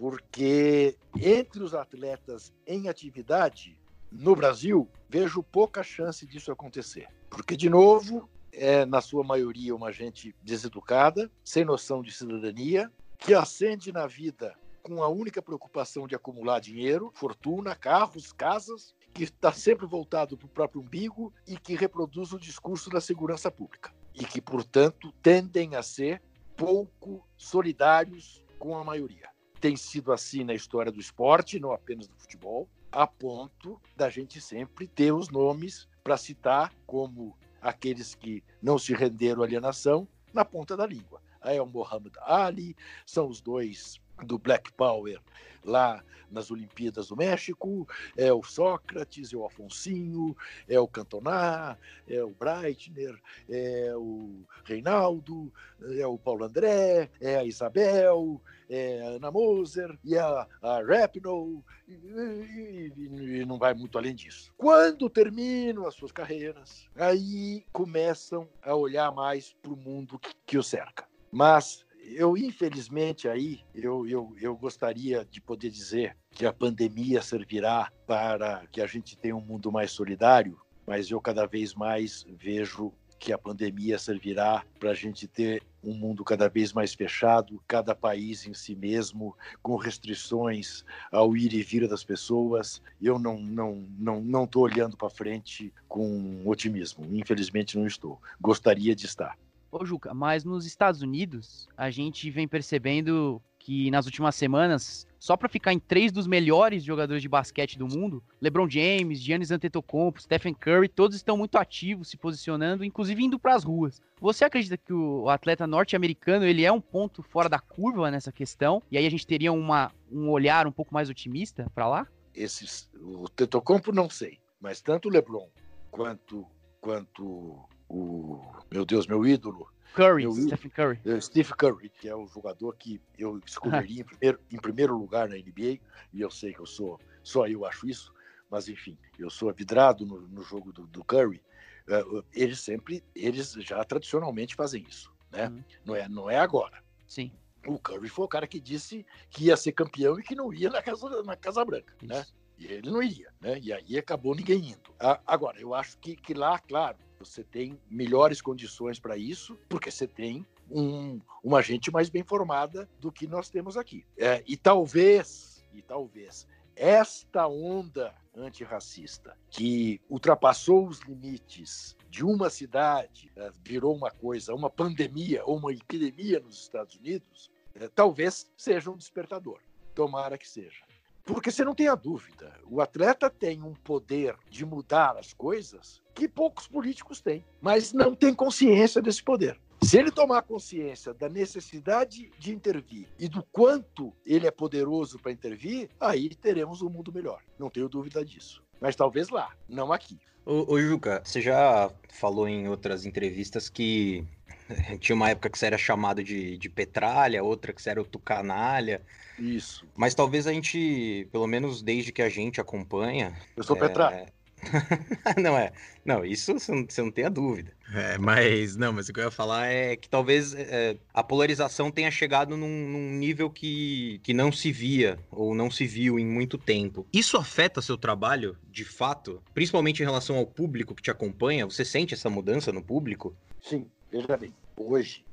porque entre os atletas em atividade, no Brasil, vejo pouca chance disso acontecer. Porque, de novo, é, na sua maioria, uma gente deseducada, sem noção de cidadania, que acende na vida com a única preocupação de acumular dinheiro, fortuna, carros, casas, que está sempre voltado para o próprio umbigo e que reproduz o discurso da segurança pública. E que, portanto, tendem a ser pouco solidários com a maioria. Tem sido assim na história do esporte, não apenas do futebol, a ponto da gente sempre ter os nomes para citar como aqueles que não se renderam à alienação na ponta da língua. Aí é o Muhammad Ali, são os dois do Black Power lá nas Olimpíadas do México, é o Sócrates, é o Afonsinho, é o Cantona, é o Breitner, é o Reinaldo, é o Paulo André, é a Isabel, é a Ana Moser e a, a Rapinoe, e, e, e não vai muito além disso. Quando terminam as suas carreiras, aí começam a olhar mais para o mundo que, que o cerca. Mas eu, infelizmente, aí, eu, eu, eu gostaria de poder dizer que a pandemia servirá para que a gente tenha um mundo mais solidário, mas eu cada vez mais vejo que a pandemia servirá para a gente ter um mundo cada vez mais fechado, cada país em si mesmo, com restrições ao ir e vir das pessoas. Eu não não não não estou olhando para frente com otimismo. Infelizmente não estou. Gostaria de estar. Ô, Juca, mas nos Estados Unidos, a gente vem percebendo que nas últimas semanas, só para ficar em três dos melhores jogadores de basquete do mundo, LeBron James, Giannis Antetokounmpo, Stephen Curry, todos estão muito ativos, se posicionando, inclusive indo para as ruas. Você acredita que o atleta norte-americano ele é um ponto fora da curva nessa questão? E aí a gente teria uma, um olhar um pouco mais otimista para lá? Esses, o Antetokounmpo não sei, mas tanto o LeBron quanto quanto o meu Deus, meu ídolo. Curry, meu Stephen Curry. É, Steve Curry, que é o jogador que eu escolheria em, primeiro, em primeiro lugar na NBA, e eu sei que eu sou, só eu acho isso, mas enfim, eu sou vidrado no, no jogo do, do Curry. Uh, eles sempre, eles já tradicionalmente fazem isso, né? Uhum. Não, é, não é agora. Sim. O Curry foi o cara que disse que ia ser campeão e que não ia na Casa, na casa Branca, né? isso. né? E ele não ia, né? E aí acabou ninguém indo. Agora, eu acho que, que lá, claro, você tem melhores condições para isso, porque você tem um, uma gente mais bem formada do que nós temos aqui. É, e talvez, e talvez, esta onda antirracista que ultrapassou os limites de uma cidade, é, virou uma coisa, uma pandemia ou uma epidemia nos Estados Unidos, é, talvez seja um despertador. Tomara que seja. Porque você não tem a dúvida, o atleta tem um poder de mudar as coisas que poucos políticos têm, mas não tem consciência desse poder. Se ele tomar consciência da necessidade de intervir e do quanto ele é poderoso para intervir, aí teremos um mundo melhor. Não tenho dúvida disso. Mas talvez lá, não aqui. Ô, ô Juca, você já falou em outras entrevistas que tinha uma época que você era chamado de, de petralha, outra que você era o tucanalha. Isso. Mas talvez a gente, pelo menos desde que a gente acompanha. Eu sou é... petralha. não é. Não, isso você não, você não tem a dúvida. É, mas não, mas o que eu ia falar é que talvez é, a polarização tenha chegado num, num, nível que, que não se via ou não se viu em muito tempo. Isso afeta seu trabalho, de fato, principalmente em relação ao público que te acompanha? Você sente essa mudança no público? Sim, veja bem. Hoje,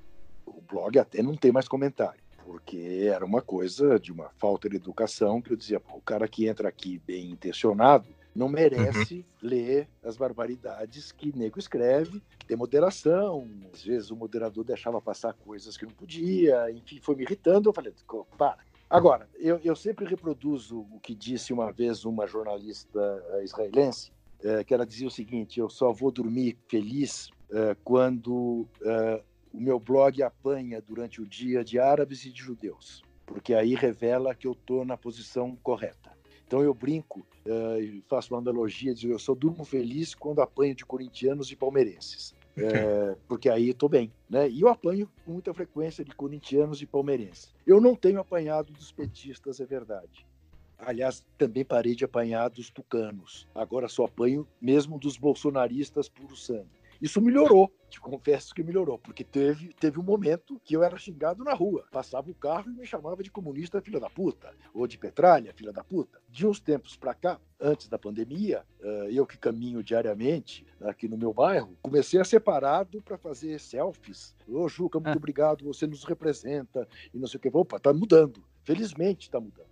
o blog até não tem mais comentário porque era uma coisa de uma falta de educação que eu dizia, o cara que entra aqui bem intencionado não merece uhum. ler as barbaridades que nego escreve, tem moderação, às vezes o moderador deixava passar coisas que não podia, enfim, foi me irritando, eu falei, para. Agora, eu, eu sempre reproduzo o que disse uma vez uma jornalista eh, israelense, é, que ela dizia o seguinte, eu só vou dormir feliz quando é, o meu blog apanha durante o dia de árabes e de judeus, porque aí revela que eu estou na posição correta. Então eu brinco uh, e faço uma analogia, digo, eu só durmo feliz quando apanho de corintianos e palmeirenses. É, porque aí estou bem, né? E eu apanho com muita frequência de corintianos e palmeirenses. Eu não tenho apanhado dos petistas, é verdade. Aliás, também parei de apanhar dos tucanos. Agora só apanho mesmo dos bolsonaristas puro sangue. Isso melhorou, te confesso que melhorou, porque teve, teve um momento que eu era xingado na rua. Passava o carro e me chamava de comunista filha da puta, ou de petralha filha da puta. De uns tempos para cá, antes da pandemia, eh, eu que caminho diariamente aqui no meu bairro, comecei a ser parado para fazer selfies. Ô, Juca, muito ah. obrigado, você nos representa e não sei o que. Opa, tá mudando Felizmente está mudando.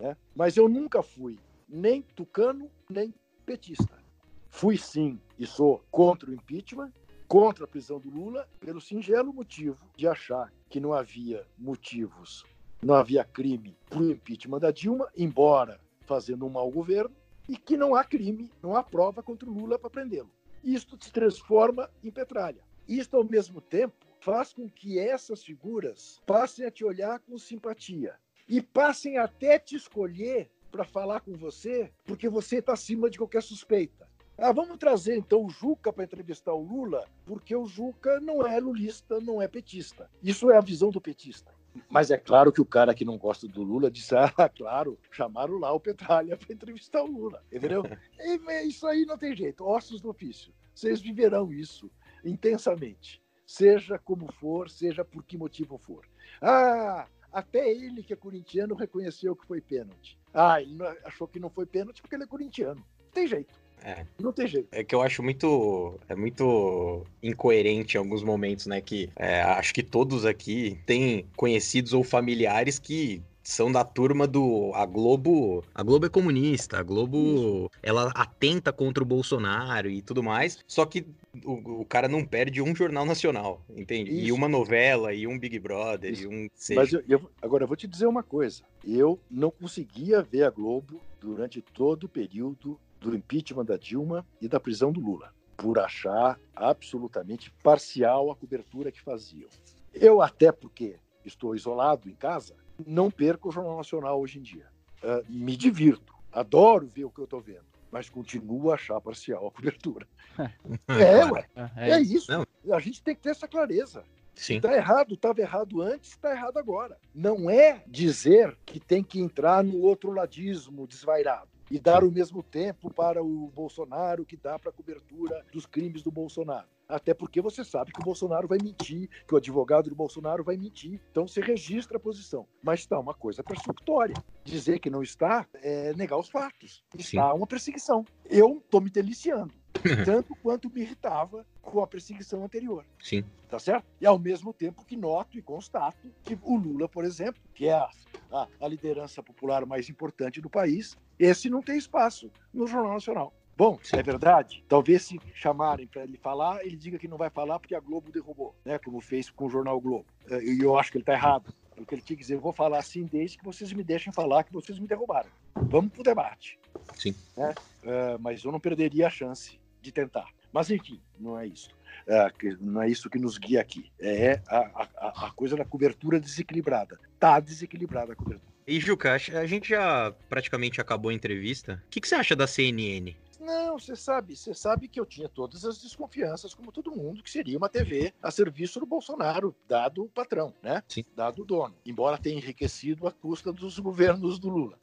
Né? Mas eu nunca fui nem tucano, nem petista. Fui sim e sou contra o impeachment, contra a prisão do Lula, pelo singelo motivo de achar que não havia motivos, não havia crime para o impeachment da Dilma, embora fazendo um mau governo, e que não há crime, não há prova contra o Lula para prendê-lo. Isto se transforma em petralha. Isto, ao mesmo tempo, faz com que essas figuras passem a te olhar com simpatia e passem até te escolher para falar com você, porque você está acima de qualquer suspeita. Ah, vamos trazer então o Juca para entrevistar o Lula, porque o Juca não é lulista, não é petista. Isso é a visão do petista. Mas é claro que o cara que não gosta do Lula disse: ah, claro, chamaram lá o Petralha para entrevistar o Lula, entendeu? e, isso aí não tem jeito, ossos do ofício. Vocês viverão isso intensamente, seja como for, seja por que motivo for. Ah, até ele, que é corintiano, reconheceu que foi pênalti. Ah, ele achou que não foi pênalti porque ele é corintiano. Tem jeito. É. Não tem jeito. É que eu acho muito. É muito incoerente em alguns momentos, né? Que é, acho que todos aqui têm conhecidos ou familiares que são da turma do a Globo, a Globo é comunista, a Globo ela atenta contra o Bolsonaro e tudo mais, só que o, o cara não perde um jornal nacional, entende? Isso. E uma novela, e um Big Brother, Isso. e um Mas eu, eu, agora eu vou te dizer uma coisa, eu não conseguia ver a Globo durante todo o período do impeachment da Dilma e da prisão do Lula, por achar absolutamente parcial a cobertura que faziam. Eu até porque estou isolado em casa, não perco o Jornal Nacional hoje em dia. Uh, me divirto, adoro ver o que eu estou vendo, mas continuo a achar parcial a cobertura. é, ué, é, é isso. Não. A gente tem que ter essa clareza. Está errado, estava errado antes, está errado agora. Não é dizer que tem que entrar no outro ladismo desvairado e dar o mesmo tempo para o Bolsonaro que dá para a cobertura dos crimes do Bolsonaro. Até porque você sabe que o Bolsonaro vai mentir, que o advogado do Bolsonaro vai mentir. Então você registra a posição. Mas está uma coisa persecutória. Dizer que não está é negar os fatos. Está Sim. uma perseguição. Eu estou me deliciando. tanto quanto me irritava com a perseguição anterior. Sim. Tá certo? E ao mesmo tempo que noto e constato que o Lula, por exemplo, que é a, a, a liderança popular mais importante do país, esse não tem espaço no Jornal Nacional. Bom, é verdade. Talvez se chamarem para ele falar, ele diga que não vai falar porque a Globo derrubou, né? Como fez com o jornal Globo. É, e eu acho que ele está errado. Porque ele tinha que dizer, eu vou falar assim desde que vocês me deixem falar que vocês me derrubaram. Vamos pro debate. Sim. Né? Uh, mas eu não perderia a chance de tentar. Mas enfim, não é isso. Uh, não é isso que nos guia aqui. É a, a, a coisa da cobertura desequilibrada. Tá desequilibrada a cobertura. E Juca, a gente já praticamente acabou a entrevista. O que, que você acha da CNN? Não, você sabe, você sabe que eu tinha todas as desconfianças, como todo mundo, que seria uma TV a serviço do Bolsonaro, dado o patrão, né? Sim. Dado o dono. Embora tenha enriquecido à custa dos governos do Lula,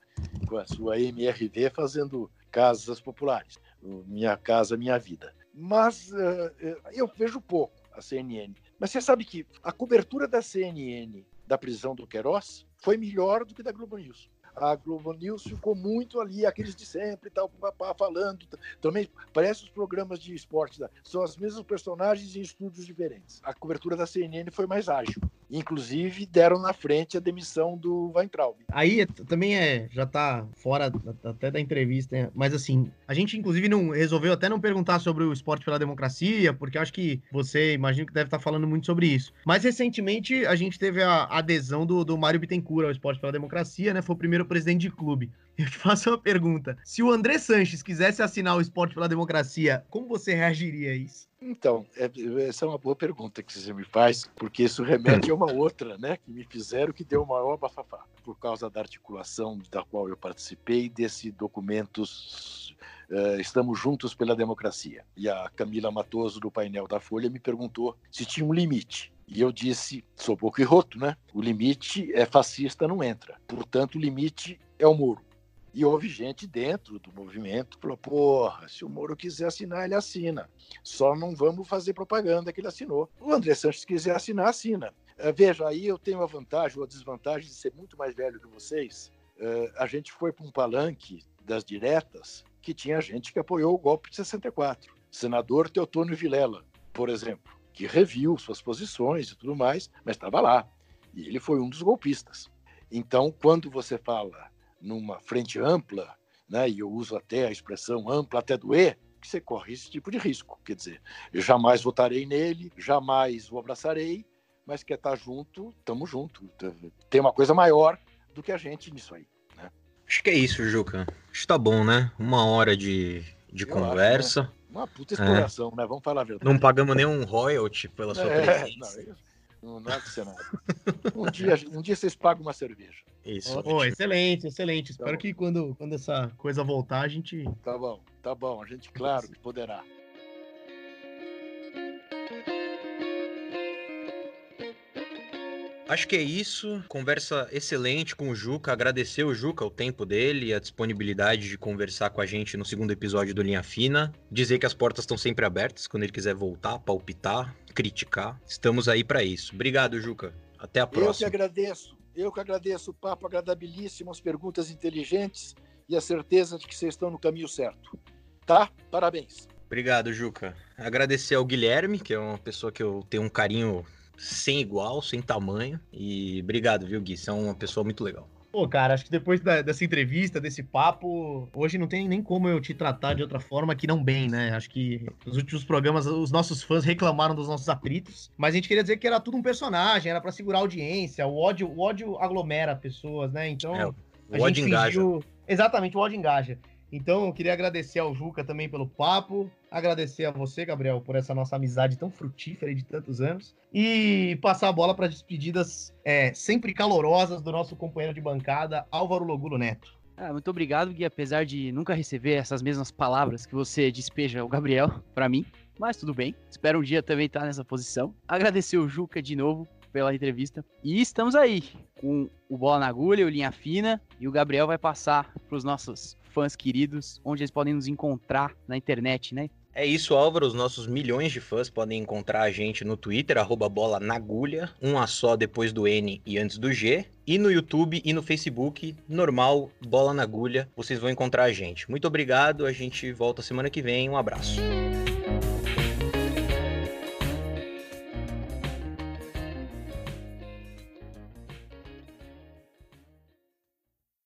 com a sua MRV fazendo casas populares. Minha casa, minha vida. Mas uh, eu vejo pouco a CNN. Mas você sabe que a cobertura da CNN da prisão do Queiroz foi melhor do que da Globo News a Globo News ficou muito ali, aqueles de sempre, tal, papá, falando. Também parece os programas de esporte, né? são os mesmos personagens em estúdios diferentes. A cobertura da CNN foi mais ágil. Inclusive, deram na frente a demissão do Weintraub. Aí também é, já tá fora até da entrevista, né? mas assim, a gente inclusive não resolveu até não perguntar sobre o esporte pela democracia, porque acho que você, imagino que deve estar tá falando muito sobre isso. Mas recentemente a gente teve a adesão do, do Mário Bittencourt ao esporte pela democracia, né? Foi o primeiro presidente de clube. Eu te faço uma pergunta. Se o André Sanches quisesse assinar o esporte pela democracia, como você reagiria a isso? Então, é, essa é uma boa pergunta que você me faz, porque isso remete a uma outra, né, que me fizeram que deu o maior bafafá, por causa da articulação da qual eu participei desse documentos uh, Estamos Juntos pela Democracia. E a Camila Matoso, do painel da Folha, me perguntou se tinha um limite. E eu disse, sou pouco roto, né? O limite é fascista, não entra. Portanto, o limite é o muro. E houve gente dentro do movimento que falou: porra, se o Moro quiser assinar, ele assina. Só não vamos fazer propaganda que ele assinou. O André Sanches quiser assinar, assina. Uh, veja, aí eu tenho a vantagem ou a desvantagem de ser muito mais velho que vocês. Uh, a gente foi para um palanque das diretas que tinha gente que apoiou o golpe de 64. Senador Teotônio Vilela, por exemplo, que reviu suas posições e tudo mais, mas estava lá. E ele foi um dos golpistas. Então, quando você fala numa frente ampla, né, e eu uso até a expressão ampla até doer, que você corre esse tipo de risco. Quer dizer, eu jamais votarei nele, jamais o abraçarei, mas quer estar junto, estamos junto. Tem uma coisa maior do que a gente nisso aí. Acho que é isso, Juca. Acho que tá bom, né? Uma hora de, de conversa. Acho, né? Uma puta exploração, é. né? Vamos falar a verdade. Não pagamos nenhum royalty pela sua é, presença. Não, não, é nada. um, dia, um dia vocês pagam uma cerveja. Isso. Oh, excelente, excelente. Espero tá que quando, quando essa coisa voltar, a gente. Tá bom, tá bom. A gente, claro, que poderá. Acho que é isso. Conversa excelente com o Juca. Agradecer o Juca o tempo dele e a disponibilidade de conversar com a gente no segundo episódio do Linha Fina. Dizer que as portas estão sempre abertas quando ele quiser voltar, palpitar, criticar. Estamos aí para isso. Obrigado, Juca. Até a próxima. Eu que agradeço. Eu que agradeço o papo agradabilíssimo, as perguntas inteligentes e a certeza de que vocês estão no caminho certo. Tá? Parabéns. Obrigado, Juca. Agradecer ao Guilherme, que é uma pessoa que eu tenho um carinho sem igual, sem tamanho. E obrigado, viu, Gui? Você é uma pessoa muito legal. Pô, cara, acho que depois da, dessa entrevista, desse papo, hoje não tem nem como eu te tratar de outra forma que não bem, né? Acho que nos últimos programas os nossos fãs reclamaram dos nossos atritos, mas a gente queria dizer que era tudo um personagem, era para segurar a audiência, o ódio, o ódio aglomera pessoas, né? Então, é, o ódio engaja. Fingiu... Exatamente, o ódio engaja. Então, eu queria agradecer ao Juca também pelo papo, agradecer a você, Gabriel, por essa nossa amizade tão frutífera de tantos anos, e passar a bola para despedidas é, sempre calorosas do nosso companheiro de bancada, Álvaro Logulo Neto. Ah, muito obrigado, Gui, apesar de nunca receber essas mesmas palavras que você despeja o Gabriel para mim, mas tudo bem. Espero um dia também estar nessa posição. Agradecer o Juca de novo pela entrevista. E estamos aí com o Bola na Agulha, o Linha Fina, e o Gabriel vai passar para os nossos fãs queridos, onde eles podem nos encontrar na internet, né? É isso, Álvaro. Os nossos milhões de fãs podem encontrar a gente no Twitter, arroba bola na agulha, um a só depois do N e antes do G. E no YouTube e no Facebook, normal, bola na agulha, vocês vão encontrar a gente. Muito obrigado, a gente volta semana que vem. Um abraço.